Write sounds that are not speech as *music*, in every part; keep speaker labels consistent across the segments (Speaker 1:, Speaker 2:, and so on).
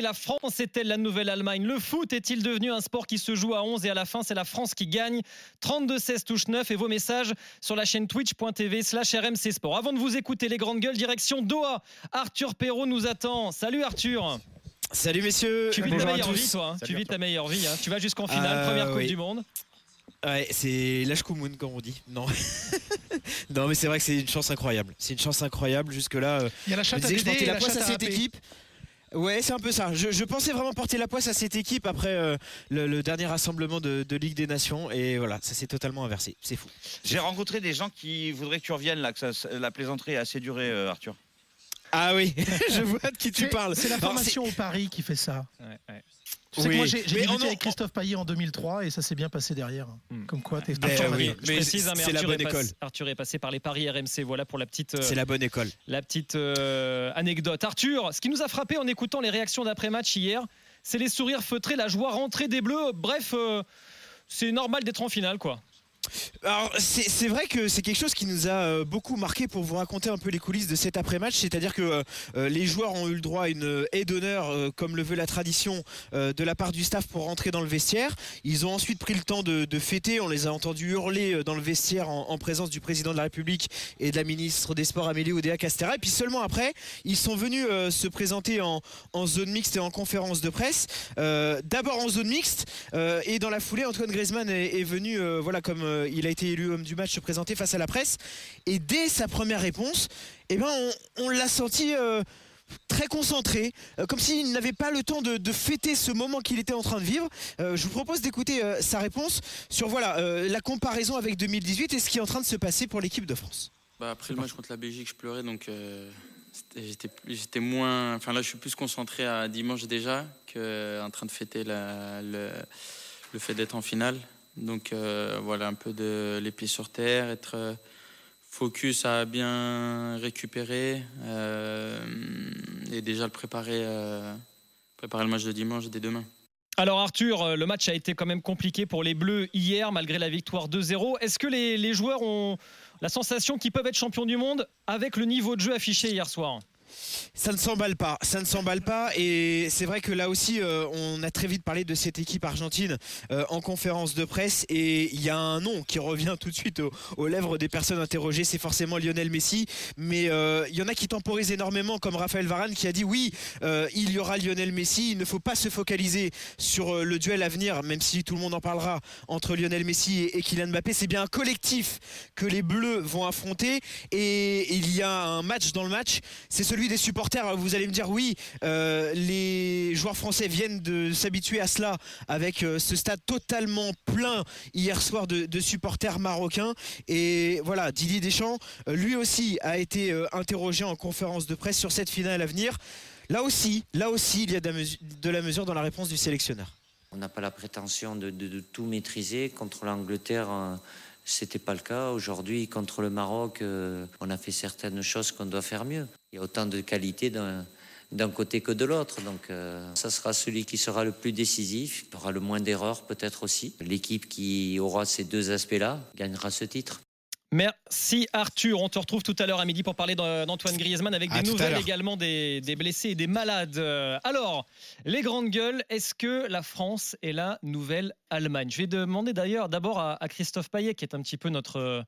Speaker 1: La France est-elle la nouvelle Allemagne Le foot est-il devenu un sport qui se joue à 11 et à la fin c'est la France qui gagne? 32-16 touche 9 et vos messages sur la chaîne twitch.tv slash RMC Sport. Avant de vous écouter les grandes gueules, direction Doha. Arthur Perrault nous attend. Salut Arthur
Speaker 2: Salut messieurs.
Speaker 1: Tu vis ta meilleure vie toi. Tu vis ta meilleure vie. Hein. Tu vas jusqu'en finale,
Speaker 2: Euh,
Speaker 1: première Coupe
Speaker 2: oui.
Speaker 1: du Monde.
Speaker 2: Ouais, c'est l'Ashkumun comme on dit. Non. *laughs* non, mais c'est vrai que c'est une chance incroyable. C'est une chance incroyable jusque-là. euh,
Speaker 3: Il y a la chatte à Dédé
Speaker 2: la
Speaker 3: la chatte
Speaker 2: à cette équipe. Ouais, c'est un peu ça. Je, pensais vraiment porter la poisse à cette équipe après euh, le, dernier rassemblement de, Ligue des Nations. Et voilà, ça s'est totalement inversé. C'est fou.
Speaker 4: J'ai rencontré des gens qui voudraient que tu reviennes là, que la plaisanterie est assez durée, euh, Arthur.
Speaker 2: Ah oui, *laughs* je vois de qui tu parles.
Speaker 3: C'est la
Speaker 2: Alors,
Speaker 3: formation au Paris qui fait ça.
Speaker 1: Ouais, ouais.
Speaker 3: Tu sais
Speaker 2: Oui,
Speaker 3: que moi j'ai débuté avec Christophe Payet en 2003 et ça s'est bien passé derrière.
Speaker 1: Hmm.
Speaker 3: Comme quoi, t'es
Speaker 2: oui.
Speaker 1: Je
Speaker 2: mais
Speaker 1: précise, hein, mais
Speaker 2: c'est la
Speaker 1: Arthur,
Speaker 2: bonne école.
Speaker 1: Arthur est passé par les paris RMC. Voilà pour la petite, euh,
Speaker 2: C'est la bonne école.
Speaker 1: la petite euh, anecdote. Arthur, ce qui nous a frappé en écoutant les réactions d'après-match hier, c'est les sourires feutrés, la joie rentrée des Bleus. Bref, euh, c'est normal d'être en finale, quoi.
Speaker 2: Alors c'est vrai que c'est quelque chose qui nous a euh, beaucoup marqué pour vous raconter un peu les coulisses de cet après-match, c'est-à-dire que euh, euh, les joueurs ont eu le droit à une aide d'honneur comme le veut la tradition de la part du staff pour rentrer dans le vestiaire. Ils ont ensuite pris le temps de, fêter, on les a entendus hurler dans le vestiaire en, en présence du président de la République et de la ministre des Sports Amélie Oudéa Castera. Et puis seulement après, ils sont venus se présenter en, zone mixte et en conférence de presse. D'abord en zone mixte et dans la foulée, Antoine Griezmann est, est venu, voilà, comme euh, il a été élu homme du match, se présenter face à la presse. Et dès sa première réponse, eh ben, on, l'a senti. euh, très concentré, euh, comme s'il n'avait pas le temps de, fêter ce moment qu'il était en train de vivre. Je vous propose d'écouter sa réponse sur voilà la comparaison avec 2018 et ce qui est en train de se passer pour l'équipe de France.
Speaker 5: Bah, après le match contre la Belgique, je pleurais, donc j'étais moins. Là, je suis plus concentré à dimanche déjà qu'en train de fêter le fait d'être en finale. Donc euh, voilà, un peu de les pieds sur terre, être euh, focus à bien récupérer euh, et déjà le préparer, préparer le match de dimanche dès demain.
Speaker 1: Alors Arthur, le match a été quand même compliqué pour les Bleus hier malgré la victoire 2-0. Est-ce que les joueurs ont la sensation qu'ils peuvent être champions du monde avec le niveau de jeu affiché hier soir?
Speaker 2: Ça ne s'emballe pas, ça ne s'emballe pas. Et c'est vrai que là aussi euh, on a très vite parlé de cette équipe argentine euh, en conférence de presse. Et il y a un nom qui revient tout de suite aux, lèvres des personnes interrogées, c'est forcément Lionel Messi. Mais euh, il y en a qui temporisent énormément comme Raphaël Varane qui a dit oui il y aura Lionel Messi, il ne faut pas se focaliser sur le duel à venir même si tout le monde en parlera entre Lionel Messi et, et Kylian Mbappé, c'est bien un collectif que les Bleus vont affronter. Et il y a un match dans le match, c'est celui des supporters. Vous allez me dire oui, euh, les joueurs français viennent de s'habituer à cela avec euh, ce stade totalement plein hier soir de, supporters marocains. Et voilà, Didier Deschamps, euh, lui aussi, a été interrogé en conférence de presse sur cette finale à venir. Là aussi, là aussi, il y a de la mesure, dans la réponse du sélectionneur.
Speaker 6: On n'a pas la prétention de, tout maîtriser. Contre l'Angleterre, euh, c'était pas le cas. Aujourd'hui, contre le Maroc, euh, on a fait certaines choses qu'on doit faire mieux. Il y a autant de qualité d'un côté que de l'autre. Donc, euh, ça sera celui qui sera le plus décisif. Y aura le moins d'erreurs, peut-être aussi. L'équipe qui aura ces deux aspects-là gagnera ce titre.
Speaker 1: Merci Arthur. On te retrouve tout à l'heure à midi pour parler d'A- d'Antoine Griezmann avec des
Speaker 3: à
Speaker 1: nouvelles également des, des blessés et des malades. Euh, Alors, les grandes gueules, est-ce que la France est la nouvelle Allemagne? Je vais demander d'ailleurs d'abord à, à Christophe Payet qui est un petit peu notre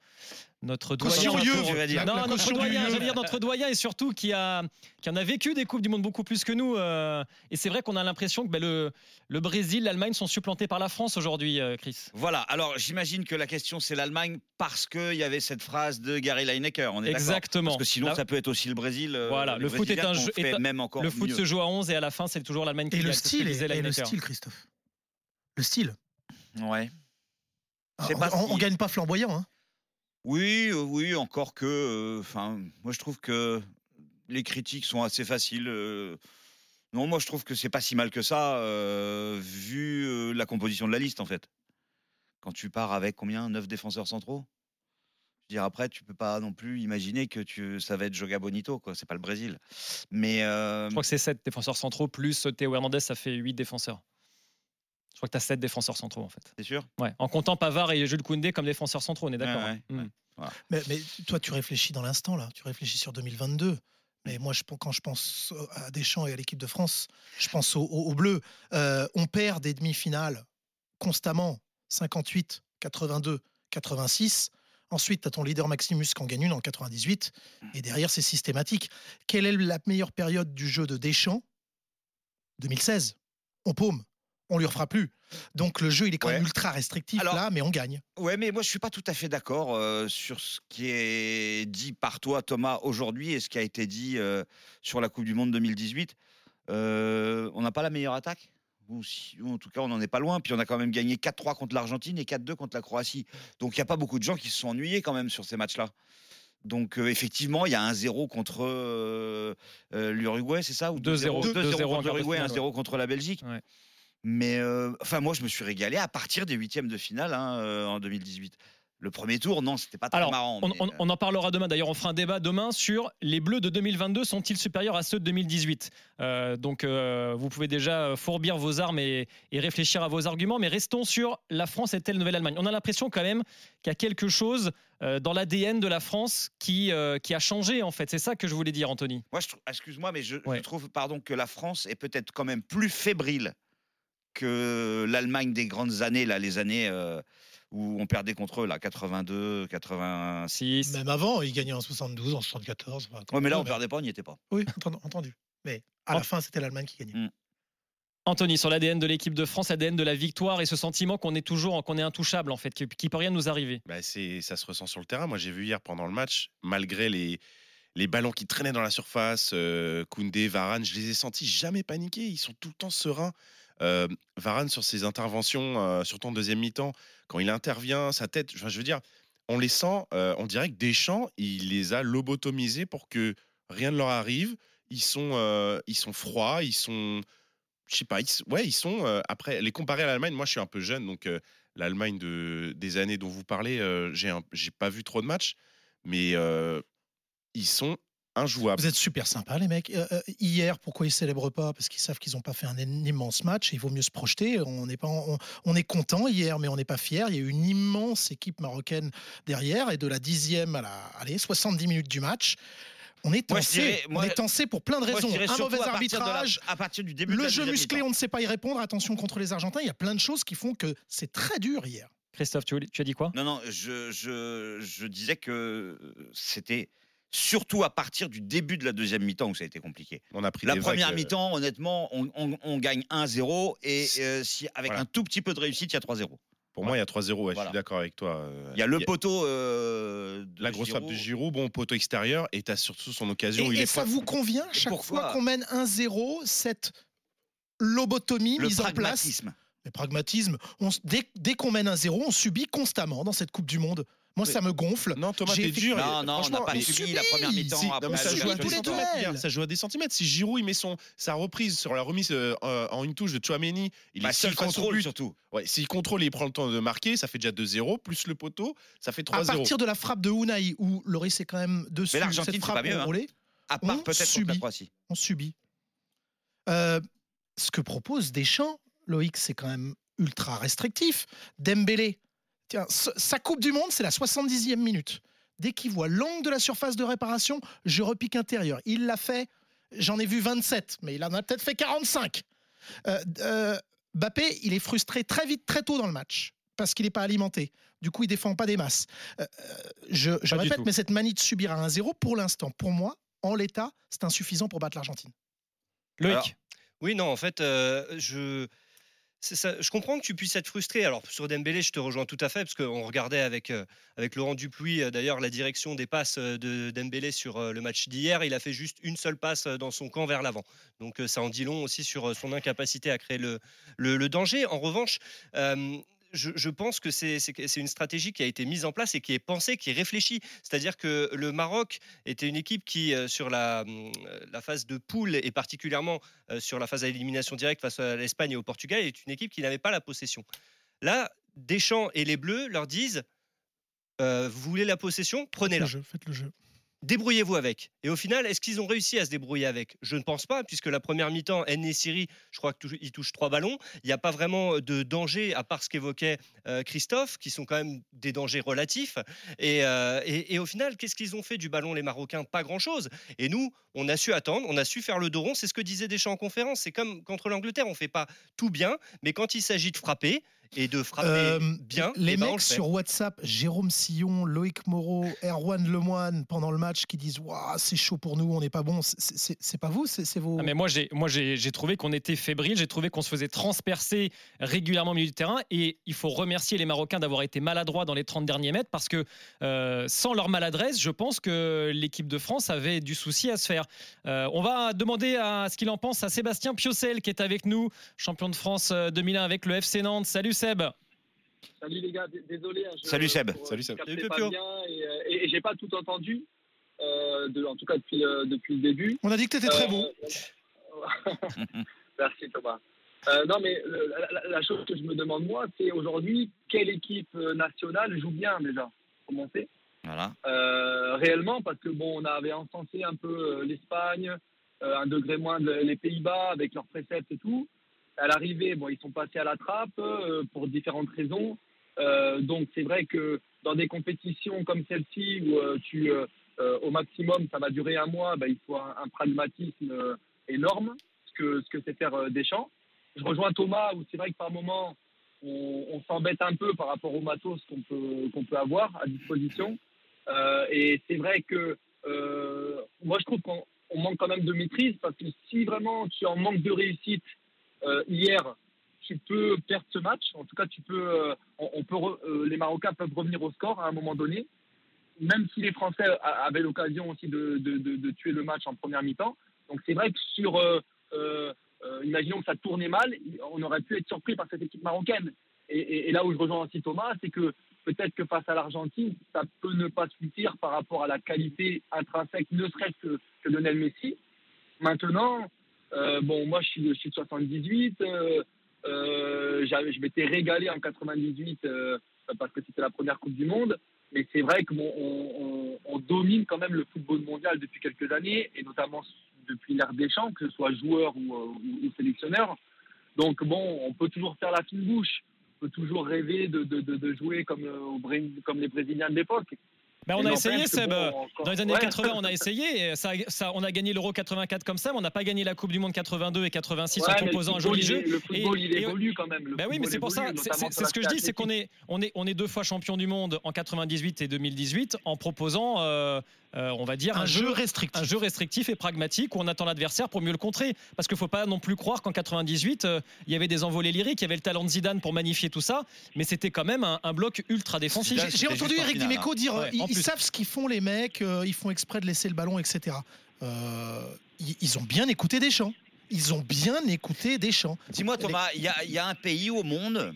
Speaker 1: notre doyen.
Speaker 4: Je vais dire.
Speaker 1: Non, notre doyen,
Speaker 3: lieu.
Speaker 1: j'allais dire notre doyen et surtout qui a qui en a vécu des coupes du monde beaucoup plus que nous. euh, et c'est vrai qu'on a l'impression que ben, le le Brésil, l'Allemagne sont supplantés par la France aujourd'hui, euh, Chris.
Speaker 4: Voilà, alors j'imagine que la question c'est l'Allemagne parce qu'il y avait cette phrase de Gary Lineker, on est
Speaker 1: Exactement.
Speaker 4: Parce que sinon
Speaker 1: Là-
Speaker 4: ça peut être aussi le Brésil. euh,
Speaker 1: Voilà, le foot est un jeu- est
Speaker 4: même encore
Speaker 1: Le foot
Speaker 4: mieux.
Speaker 1: se joue à 11 et à la fin, c'est toujours l'Allemagne qui
Speaker 3: Et le
Speaker 1: que
Speaker 3: style, et, et le style, Christophe. Le style.
Speaker 4: Ouais. Je pas
Speaker 3: on-
Speaker 4: si-
Speaker 3: on gagne pas flamboyant. Hein.
Speaker 4: Oui, euh, oui, encore que. euh, Enfin, moi je trouve que les critiques sont assez faciles. euh, Non, moi je trouve que c'est pas si mal que ça, euh, vu euh, la composition de la liste en fait. Quand tu pars avec combien? 9 défenseurs centraux? Je veux dire, après, tu peux pas non plus imaginer que tu, ça va être Joga Bonito, quoi. C'est pas le Brésil. Mais euh,
Speaker 1: Je crois que c'est 7 défenseurs centraux, plus Théo Hernandez, ça fait 8 défenseurs. Je crois que tu as 7 défenseurs centraux, en fait.
Speaker 4: c'est sûr?
Speaker 1: Ouais. En comptant Pavard et Jules Koundé comme défenseurs centraux, on est d'accord.
Speaker 4: Ouais, ouais,
Speaker 1: hein. Mm.
Speaker 3: Mais, mais toi, tu réfléchis dans l'instant, là. Tu réfléchis sur 2022. Mais moi, je, quand je pense à Deschamps et à l'équipe de France, je pense aux au, Bleus. Euh, on perd des demi-finales constamment. 58, 82, 86. Ensuite, tu as ton leader Maximus qui en gagne une en 98. Et derrière, c'est systématique. Quelle est la meilleure période du jeu de Deschamps? 2016. On paume. On lui refera plus. Donc le jeu, il est quand
Speaker 4: Ouais.
Speaker 3: même ultra restrictif
Speaker 4: Alors-
Speaker 3: là, mais on gagne.
Speaker 4: Ouais, mais moi je suis pas tout à fait d'accord euh, sur ce qui est dit par toi, Thomas, aujourd'hui et ce qui a été dit euh, sur la Coupe du Monde 2018. Euh, on n'a pas la meilleure attaque? Ou, si- ou en tout cas, on n'en est pas loin. Puis on a quand même gagné 4-3 contre l'Argentine et 4-2 contre la Croatie. Donc il n'y a pas beaucoup de gens qui se sont ennuyés quand même sur ces matchs-là. Donc euh, effectivement, il y a un 0 contre euh, euh, l'Uruguay, c'est ça? Ou
Speaker 1: 2-0,
Speaker 4: 2-0
Speaker 1: 2-0 en
Speaker 4: contre l'Uruguay,
Speaker 1: finale,
Speaker 4: 1-0 contre la Belgique.
Speaker 1: Ouais.
Speaker 4: Mais euh, enfin, moi, je me suis régalé à partir des huitièmes de finale hein, euh, en 2018. Le premier tour, non, c'était pas très
Speaker 1: Alors,
Speaker 4: marrant.
Speaker 1: On,
Speaker 4: mais,
Speaker 1: on- on en parlera demain. D'ailleurs, on fera un débat demain sur les Bleus de 2022 sont-ils supérieurs à ceux de 2018 Euh, Donc, euh, vous pouvez déjà fourbir vos armes et, et réfléchir à vos arguments. Mais restons sur la France est-elle Nouvelle-Allemagne? On a l'impression quand même qu'il y a quelque chose euh, dans l'ADN de la France qui, qui a changé, en fait. C'est ça que je voulais dire, Anthony.
Speaker 4: Moi, excuse-moi, mais je, je trouve pardon, que la France est peut-être quand même plus fébrile que l'Allemagne des grandes années, là, les années euh, où on perdait contre eux, là, 82, 86.
Speaker 1: 6.
Speaker 3: Même avant, il gagnait en 72, en 74. enfin,
Speaker 4: Ouais, mais là, on
Speaker 3: même.
Speaker 4: perdait pas, on n'y était pas.
Speaker 3: Oui, entendu- entendu. Mais à
Speaker 1: En-
Speaker 3: la fin, c'était l'Allemagne qui gagnait.
Speaker 1: Anthony, sur l'ADN de l'équipe de France, l'ADN de la victoire et ce sentiment qu'on est toujours, qu'on est intouchable, en fait, qui, qui peut rien nous arriver.
Speaker 7: Bah, c'est, ça se ressent sur le terrain. Moi, j'ai vu hier pendant le match, malgré les, les ballons qui traînaient dans la surface, euh, Koundé, Varane, je les ai sentis jamais paniquer. Ils sont tout le temps sereins. Euh, Varane, sur ses interventions, euh, surtout en deuxième mi-temps, quand il intervient, sa tête, je veux dire, on les sent, euh, on dirait que Deschamps, il les a lobotomisés pour que rien ne leur arrive. Ils sont, euh, ils sont froids, ils sont. Je sais pas, ils, ouais, ils sont. après, les comparer à l'Allemagne, moi je suis un peu jeune, donc l'Allemagne de, des années dont vous parlez, j'ai pas vu trop de matchs, mais ils sont injouables.
Speaker 3: Vous êtes super sympas, les mecs. Euh, euh, hier, pourquoi ils célèbrent pas? Parce qu'ils savent qu'ils n'ont pas fait un immense match. et Il vaut mieux se projeter. On est pas, on, on est content hier, mais on n'est pas fier. Il y a eu une immense équipe marocaine derrière, et de la dixième à la, allez, 70 minutes du match. On est tensé.
Speaker 4: dirais- moi-
Speaker 3: on est tensé pour plein de raisons. un mauvais
Speaker 4: à partir de la-
Speaker 3: arbitrage.
Speaker 4: à partir du début
Speaker 3: Le jeu musclé, on ne sait pas y répondre. Attention contre les Argentins. Il y a plein de choses qui font que c'est très dur hier.
Speaker 1: Christophe, tu, tu as dit quoi?
Speaker 4: Non, non, je, je, je disais que c'était surtout à partir du début de la deuxième mi-temps où ça a été compliqué.
Speaker 7: On a pris
Speaker 4: La première
Speaker 7: vagues, euh,
Speaker 4: mi-temps, honnêtement, on, on- on gagne 1-0 et euh, si, avec
Speaker 7: Voilà.
Speaker 4: un tout petit peu de réussite, il y a 3-0.
Speaker 7: Pour moi, il y a 3-0, ouais, je suis d'accord avec toi. euh,
Speaker 4: Il y a le poteau. euh, de
Speaker 7: La grosse frappe de
Speaker 4: Giroud.
Speaker 7: Giroud, bon, poteau extérieur, et tu as surtout son occasion où
Speaker 3: Et,
Speaker 7: il
Speaker 3: et
Speaker 7: est
Speaker 3: ça vous convient
Speaker 4: Et
Speaker 3: chaque
Speaker 4: pourquoi
Speaker 3: fois qu'on mène 1-0, cette lobotomie
Speaker 4: Le
Speaker 3: mise en place
Speaker 4: pragmatisme.
Speaker 3: Le pragmatisme, on s- dès, dès qu'on mène un zéro, on subit constamment dans cette Coupe du Monde. Moi, ça me gonfle.
Speaker 7: Non, Thomas, t'es dur.
Speaker 4: Non, non, on n'a pas subi la première mi-temps.
Speaker 7: Ça, joue à des centimètres, ça joue à des centimètres. Si Giroud il met son, sa reprise sur la remise euh, euh, en une touche de Chouameni, il
Speaker 4: Bah,
Speaker 7: est seul
Speaker 4: contrôle surtout.
Speaker 7: Ouais, S'il contrôle et il prend le temps de marquer, ça fait déjà 2-0, plus le poteau, ça fait
Speaker 3: À
Speaker 7: 3-0.
Speaker 3: partir de la frappe de Unai, où Loris est quand même dessus,
Speaker 4: Mais
Speaker 3: cette frappe
Speaker 4: pas hein.
Speaker 3: enroulée,
Speaker 4: À part peut-être contre la
Speaker 3: subit.
Speaker 4: Croatie.
Speaker 3: on subit. Euh, ce que propose Deschamps, Loïc, c'est quand même ultra restrictif. Dembélé, tiens, sa Coupe du Monde, c'est la 70e minute. Dès qu'il voit l'angle de la surface de réparation, je repique intérieur. Il l'a fait, j'en ai vu 27, mais il en a peut-être fait 45. Euh, euh, Bappé, il est frustré très vite, très tôt dans le match, parce qu'il n'est pas alimenté. Du coup, il défend pas des masses. Euh, euh, je répète, mais cette manie de subir à 1-0, pour l'instant, pour moi, en l'état, c'est insuffisant pour battre l'Argentine.
Speaker 1: Loïc?
Speaker 4: Alors,
Speaker 8: Oui, non, en fait, euh, je. Je comprends que tu puisses être frustré. Alors sur Dembélé, je te rejoins tout à fait parce qu'on regardait avec euh, avec Laurent Dupuis euh, d'ailleurs la direction des passes euh, de Dembélé sur le match d'hier. Il a fait juste une seule passe dans son camp vers l'avant. Donc ça en dit long aussi sur son incapacité à créer le danger. En revanche. Je, pense que c'est une stratégie qui a été mise en place et qui est pensée, qui est réfléchie. C'est-à-dire que le Maroc était une équipe qui, euh, sur la, hum, euh, la phase de poule et particulièrement euh, sur la phase à élimination directe face à l'Espagne et au Portugal, est une équipe qui n'avait pas la possession. Là, Deschamps et les Bleus leur disent Vous voulez la possession
Speaker 3: Faites
Speaker 8: Prenez-la
Speaker 3: le jeu, faites le jeu.
Speaker 8: Débrouillez-vous avec. Et au final, est-ce qu'ils ont réussi à se débrouiller avec? Je ne pense pas, puisque la première mi-temps, Siri, je crois qu'il touche trois ballons. Il n'y a pas vraiment de danger, à part ce qu'évoquait euh, Christophe, qui sont quand même des dangers relatifs. Et, euh, et au final, qu'est-ce qu'ils ont fait du ballon, les Marocains? Pas grand-chose. Et nous, on a su attendre, on a su faire le dos rond. C'est ce que disait Deschamps en conférence. C'est comme contre l'Angleterre, on ne fait pas tout bien, mais quand il s'agit de frapper, et de frapper
Speaker 3: Euh,
Speaker 8: bien,
Speaker 3: Les
Speaker 8: ben, on
Speaker 3: mecs sur WhatsApp, Jérôme Sillon, Loïc Moreau, Erwan Lemoine, pendant le match, qui disent Waouh, c'est chaud pour nous, on n'est pas bon. C'est- pas vous, c'est vos.
Speaker 1: Ah, mais moi, j'ai, moi, j'ai, j'ai trouvé qu'on était fébrile. J'ai trouvé qu'on se faisait transpercer régulièrement au milieu du terrain. Et il faut remercier les Marocains d'avoir été maladroits dans les 30 derniers mètres parce que euh, sans leur maladresse, je pense que l'équipe de France avait du souci à se faire. Euh, on va demander à ce qu'il en pense à Sébastien Piocel qui est avec nous, champion de France euh, 2001 avec le FC Nantes. Salut Seb.
Speaker 9: Salut les gars, désolé. hein, je-
Speaker 4: Salut Seb.
Speaker 9: pour, euh,
Speaker 7: Salut Seb.
Speaker 9: je pas bien et, euh, et- et j'ai pas tout entendu, euh, de, en tout cas depuis, le- depuis le début.
Speaker 3: On a dit que t'étais très
Speaker 9: Euh,
Speaker 3: bon. *laughs*
Speaker 9: Merci Thomas. Euh, non mais la, chose que je me demande moi, c'est aujourd'hui quelle équipe nationale joue bien déjà? Comment c'est?
Speaker 4: Voilà.
Speaker 9: Euh, réellement parce que bon, on avait encensé un peu l'Espagne, euh, un degré moins de- les Pays-Bas avec leurs préceptes et tout. À l'arrivée, bon, ils sont passés à la trappe euh, pour différentes raisons. Euh, donc c'est vrai que dans des compétitions comme celle-ci où euh, au maximum ça va durer un mois, bah, il faut un, pragmatisme énorme, ce que ce que c'est faire euh, Deschamps. Je rejoins Thomas où c'est vrai que par moment on, s'embête un peu par rapport au matos qu'on peut qu'on peut avoir à disposition. Et c'est vrai que moi je trouve qu'on on manque quand même de maîtrise parce que si vraiment tu en manque de réussite hier, tu peux perdre ce match. En tout cas, tu peux, euh, on, peut, euh, les Marocains peuvent revenir au score à un moment donné, même si les Français avaient l'occasion aussi de, de- de- tuer le match en première mi-temps. Donc c'est vrai que sur, euh, euh, euh, imaginons que ça tournait mal, on aurait pu être surpris par cette équipe marocaine. Et, là où je rejoins aussi Thomas, c'est que peut-être que face à l'Argentine, ça peut ne pas suffire par rapport à la qualité intrinsèque, ne serait-ce que, que Lionel Messi. Maintenant, euh, bon, moi je suis, de 78, euh, euh, je m'étais régalé en 98 euh, parce que c'était la première Coupe du Monde. Mais c'est vrai qu'on on, domine quand même le football mondial depuis quelques années, et notamment depuis l'ère des champs, que ce soit joueur ou, euh, sélectionneur. Donc bon, on peut toujours faire la fine bouche, on peut toujours rêver de, jouer comme, euh, comme les Brésiliens de l'époque.
Speaker 1: Ben, on a essayé, Seb.
Speaker 9: bon,
Speaker 1: Dans les années
Speaker 9: Ouais.
Speaker 1: 80, on a *laughs* essayé. et Ça, ça, on a gagné l'Euro 84 comme ça, mais on n'a pas gagné la Coupe du Monde 82 et 86
Speaker 9: Ouais,
Speaker 1: en proposant un joli jeu.
Speaker 9: Le football,
Speaker 1: Et-
Speaker 9: il évolue quand même. Le
Speaker 1: Ben oui, mais c'est pour ça. c'est- ce que je dis, c'est qu'on est, on est, on est deux fois champion du monde en 98 et 2018 en proposant, euh, euh, on va dire,
Speaker 3: Un
Speaker 1: un,
Speaker 3: jeu
Speaker 1: jeu,
Speaker 3: restrictif.
Speaker 1: un jeu restrictif et pragmatique où on attend l'adversaire pour mieux le contrer. Parce qu'il faut pas non plus croire qu'en 98, euh, il y avait des envolées lyriques, il y avait le talent de Zidane pour magnifier tout ça, mais c'était quand même un, un bloc ultra défensif.
Speaker 3: J'ai entendu
Speaker 4: en
Speaker 3: Eric
Speaker 4: finale,
Speaker 3: Dimeco dire
Speaker 1: Ouais,
Speaker 3: ils,
Speaker 1: en
Speaker 3: savent ce qu'ils font, les mecs, euh, ils font exprès de laisser le ballon, etc. Euh, ils, ils ont bien écouté Deschamps. Ils ont bien écouté Deschamps.
Speaker 4: Dis-moi Thomas, il y a, il y a un pays au monde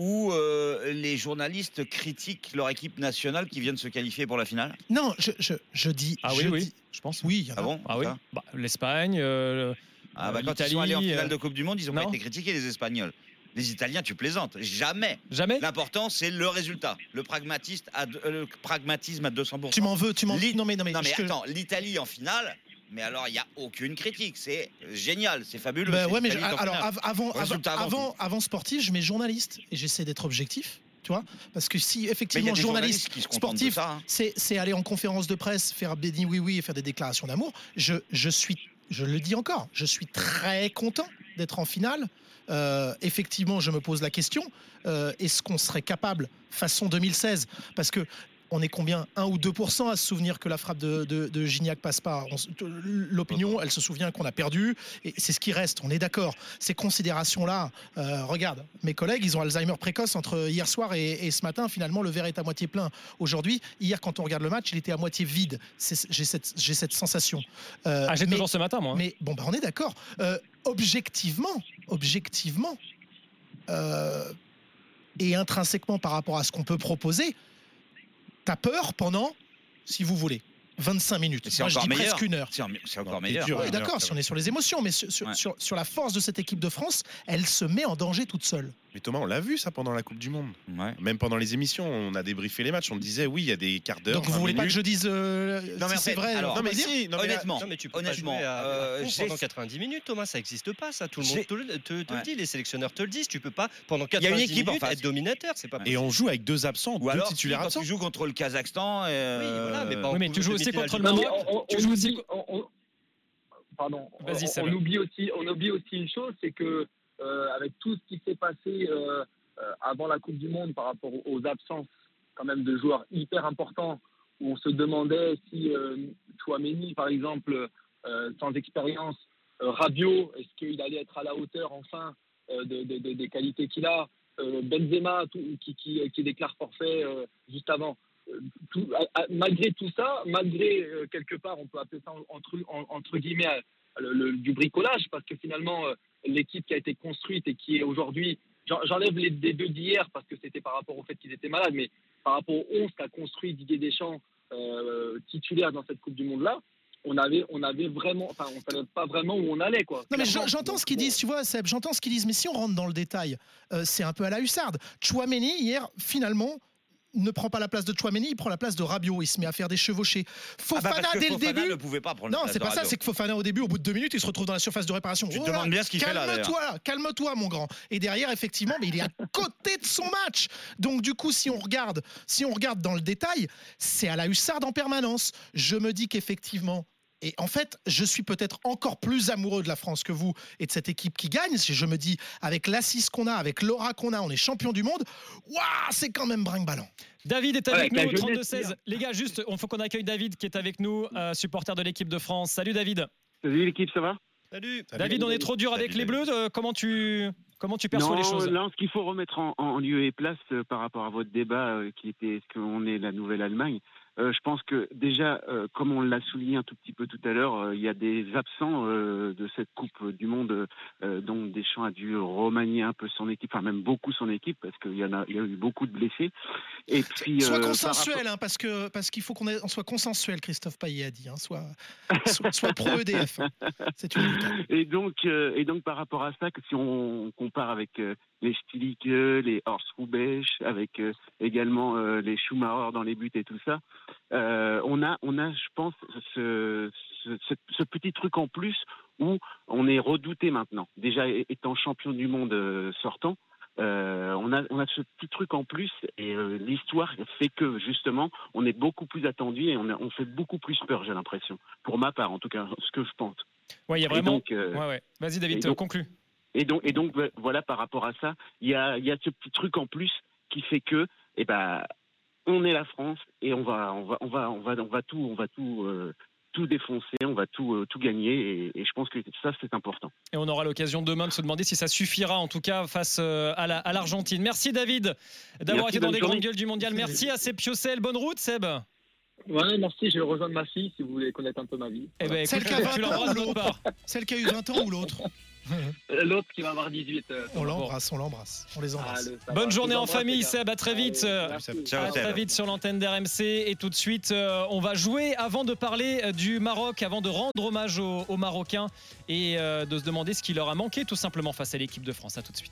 Speaker 4: où euh, les journalistes critiquent leur équipe nationale qui vient de se qualifier pour la finale?
Speaker 3: Non, je, je, je dis.
Speaker 1: Ah oui,
Speaker 3: je
Speaker 1: oui,
Speaker 3: dis-
Speaker 1: je pense.
Speaker 3: oui, il y en a.
Speaker 4: Ah bon?
Speaker 1: Ah oui. Bah, l'Espagne. euh,
Speaker 4: Ah bah,
Speaker 1: Euh,
Speaker 4: Quand ils sont allés en finale
Speaker 1: euh,
Speaker 4: de Coupe du Monde, ils pas
Speaker 1: non.
Speaker 4: été critiqués, les Espagnols. Les Italiens, tu plaisantes. Jamais.
Speaker 1: jamais.
Speaker 4: L'important, c'est le résultat. Le, pragmatiste à deux- euh, le pragmatisme à 200%.
Speaker 3: Tu m'en veux, tu m'en
Speaker 4: Lit-
Speaker 3: Non mais non mais,
Speaker 4: Non, mais attends, l'Italie en finale, mais alors, il n'y a aucune critique. C'est génial, c'est fabuleux.
Speaker 3: Bah ouais, mais je- alors av- avant, avant,
Speaker 4: avant
Speaker 3: avant, avant sportif, je mets journaliste et j'essaie d'être objectif, tu vois, parce que si effectivement journaliste, sportif,
Speaker 4: hein.
Speaker 3: c'est c'est aller en conférence de presse, faire béni oui oui et faire des déclarations d'amour. Je, je suis, je le dis encore, je suis très content d'être en finale. Euh, effectivement, je me pose la question euh, est-ce qu'on serait capable façon 2016 Parce que on est combien 1 ou 2% à se souvenir que la frappe de, de, de Gignac passe pas. L'opinion, elle se souvient qu'on a perdu, et c'est ce qui reste. On est d'accord. Ces considérations-là, euh, regarde, mes collègues, ils ont Alzheimer précoce entre hier soir et, et ce matin. Finalement, le verre est à moitié plein. Aujourd'hui, hier, quand on regarde le match, il était à moitié vide. J'ai cette, sensation. Euh,
Speaker 1: Ah, j'ai toujours ce matin, moi. hein.
Speaker 3: mais bon, bah, on est d'accord. Euh, objectivement, objectivement, euh, et intrinsèquement par rapport à ce qu'on peut proposer, t'as peur pendant, si vous voulez, 25 minutes.
Speaker 4: C'est
Speaker 3: Moi, je
Speaker 4: encore
Speaker 3: dis
Speaker 4: meilleur.
Speaker 3: presque une heure.
Speaker 4: C'est en- c'est encore meilleur.
Speaker 3: Oui, d'accord, si on est sur les émotions, mais sur, sur-
Speaker 4: Ouais.
Speaker 3: sur- sur la force de cette équipe de France, elle se met en danger toute seule.
Speaker 7: Mais Thomas, on l'a vu ça pendant la Coupe du Monde.
Speaker 4: Ouais.
Speaker 7: Même pendant les émissions, on a débriefé les matchs. On disait oui, il y a des quarts d'heure.
Speaker 3: Donc vous
Speaker 7: 20
Speaker 3: voulez pas que je dise euh,
Speaker 4: Non, mais
Speaker 3: si c'est vrai
Speaker 4: alors,
Speaker 7: Non mais si, non, mais
Speaker 4: Honnêtement,
Speaker 8: Non, mais tu peux
Speaker 4: honnêtement,
Speaker 8: pas jouer à,
Speaker 4: euh,
Speaker 8: à pendant 90 minutes, Thomas, ça n'existe pas, ça. Tout le monde te, le- te- te
Speaker 4: Ouais.
Speaker 8: le dit, les sélectionneurs te le disent. Tu peux pas, pendant
Speaker 4: y a une
Speaker 8: 90
Speaker 4: équipe
Speaker 8: minutes,
Speaker 4: face.
Speaker 8: être dominateur, c'est pas
Speaker 4: Ouais.
Speaker 7: Et on joue avec deux absents,
Speaker 4: Ou
Speaker 7: deux
Speaker 4: alors,
Speaker 7: titulaires absents.
Speaker 4: tu joues contre le Kazakhstan.
Speaker 8: Oui, voilà, mais pas
Speaker 1: Oui, mais tu joues aussi contre le Maroc.
Speaker 9: on,
Speaker 1: Tu
Speaker 9: oublie, on- pardon,
Speaker 1: Vas-y,
Speaker 9: on, oublie aussi, on oublie aussi une chose, c'est que euh, avec tout ce qui s'est passé euh, euh, avant la Coupe du Monde par rapport aux- absences quand même de joueurs hyper importants, où on se demandait si euh, Chouameni, par exemple, euh, sans expérience, euh, Rabiot, est-ce qu'il allait être à la hauteur enfin euh, de- de- de- des qualités qu'il a, euh, Benzema tout- qui, qui, qui déclare forfait euh, juste avant tout- à- à- malgré tout ça, malgré euh, quelque part, on peut appeler ça entre, en- entre guillemets le- le- du bricolage, parce que finalement, euh, l'équipe qui a été construite et qui est aujourd'hui, j'en- j'enlève les, les deux d'hier parce que c'était par rapport au fait qu'ils étaient malades, mais par rapport aux 11 qu'a construit Didier Deschamps euh, titulaire dans cette Coupe du Monde-là, on avait, on avait vraiment, enfin, on savait pas vraiment où on allait, quoi.
Speaker 3: Non mais j'entends ce qu'ils disent, tu vois Seb, j'entends ce qu'ils disent, mais si on rentre dans le détail, euh, c'est un peu à la hussarde. Chouameni, hier, finalement, ne prend pas la place de Chouameni, il prend la place de Rabiot, il se met à faire des chevauchés.
Speaker 4: Ah
Speaker 3: Fofana,
Speaker 4: bah parce que
Speaker 3: dès le
Speaker 4: Fofana
Speaker 3: début...
Speaker 4: ne pouvait pas prendre
Speaker 3: Non, c'est pas ça, c'est que Fofana, au début, au bout de deux minutes, il se retrouve dans la surface de réparation.
Speaker 4: Tu te demandes bien ce qu'il fait là.
Speaker 3: Calme-toi, calme-toi, mon grand. Et derrière, effectivement, mais il est à *laughs* côté de son match. Donc, du coup, si on regarde, si on regarde dans le détail, c'est à la hussarde en permanence. Je me dis qu'effectivement. Et en fait, je suis peut-être encore plus amoureux de la France que vous et de cette équipe qui gagne. Si je me dis, avec l'assise qu'on a, avec l'aura qu'on a, on est champion du monde. Waouh, c'est quand même brinque-ballant.
Speaker 1: David est avec nous au
Speaker 9: jeunesse,
Speaker 1: 32-16. Les gars, juste, il faut qu'on accueille David qui est avec nous, euh, supporter de l'équipe de France. Salut David.
Speaker 10: Salut l'équipe, ça va?
Speaker 8: Salut.
Speaker 7: Salut.
Speaker 1: David, on est trop dur avec
Speaker 7: Salut,
Speaker 1: les Bleus. euh, comment tu comment tu perçois
Speaker 10: Non,
Speaker 1: les choses?
Speaker 10: là, ce qu'il faut remettre en, en lieu et place euh, par rapport à votre débat euh, qui était est-ce qu'on est la nouvelle Allemagne euh, je pense que déjà, euh, comme on l'a souligné un tout petit peu tout à l'heure, euh, il y a des absents euh, de cette Coupe du Monde, euh, donc Deschamps a dû remanier un peu son équipe, enfin même beaucoup son équipe, parce qu'il y en a, il y a eu beaucoup de blessés. Et puis, euh, par
Speaker 3: consensuel,
Speaker 10: rapport-
Speaker 3: hein, parce que parce qu'il faut qu'on soit consensuel. Christophe Payet a dit, hein, soit soit, soit pro EDF. hein. *laughs* C'est une boutade.
Speaker 10: Et donc, euh, et donc par rapport à ça, que si on compare avec euh, les Stilicke, les Horst Roubesch, avec euh, également euh, les Schumacher dans les buts et tout ça, euh, on a, on a, je pense, ce, ce, ce- ce petit truc en plus où on est redouté maintenant. Déjà étant champion du monde sortant. euh, on, a, on a ce petit truc en plus et euh, l'histoire fait que justement on est beaucoup plus attendu et on, a- on fait beaucoup plus peur j'ai l'impression pour ma part en tout cas ce que je pense
Speaker 1: Ouais, il y a vraiment.
Speaker 10: euh,
Speaker 1: Ouais, ouais. Vas-y, David,
Speaker 10: donc-
Speaker 1: conclue.
Speaker 10: Et donc, et donc vo- voilà, par rapport à ça, il y a, il y a ce petit truc en plus qui fait que, eh ben, on est la France et on va, on va, on va, on va, on va tout, on va tout, euh, tout défoncer, on va tout, euh, tout gagner. Et, et je pense que ça, c'est important.
Speaker 1: Et on aura l'occasion demain de se demander si ça suffira, en tout cas, face euh, à la- à l'Argentine. Merci, David, d'avoir
Speaker 10: Merci,
Speaker 1: été dans les grandes gueules du mondial. Merci à Seb Piocel. Bonne route, Seb.
Speaker 9: Ouais, merci, je vais rejoindre ma fille si vous voulez connaître un peu ma vie.
Speaker 1: Eh ben,
Speaker 3: Celle
Speaker 1: écoute,
Speaker 3: qui a 20
Speaker 1: tu
Speaker 3: ans ou l'autre. Celle qui a eu 20 ans ou l'autre
Speaker 9: L'autre qui va avoir 18. euh,
Speaker 3: On l'embrasse, on l'embrasse, on les
Speaker 9: ah,
Speaker 3: embrasse.
Speaker 9: le- ça
Speaker 1: Bonne
Speaker 9: va.
Speaker 1: journée en famille. Seb. À très vite.
Speaker 9: Allez,
Speaker 1: Euh,
Speaker 9: merci.
Speaker 4: Ciao,
Speaker 1: À très vite sur l'antenne d'RMC et tout de suite euh, on va jouer avant de parler euh, du Maroc, avant de rendre hommage aux, aux Marocains et euh, de se demander ce qui leur a manqué tout simplement face à l'équipe de France. À tout de suite.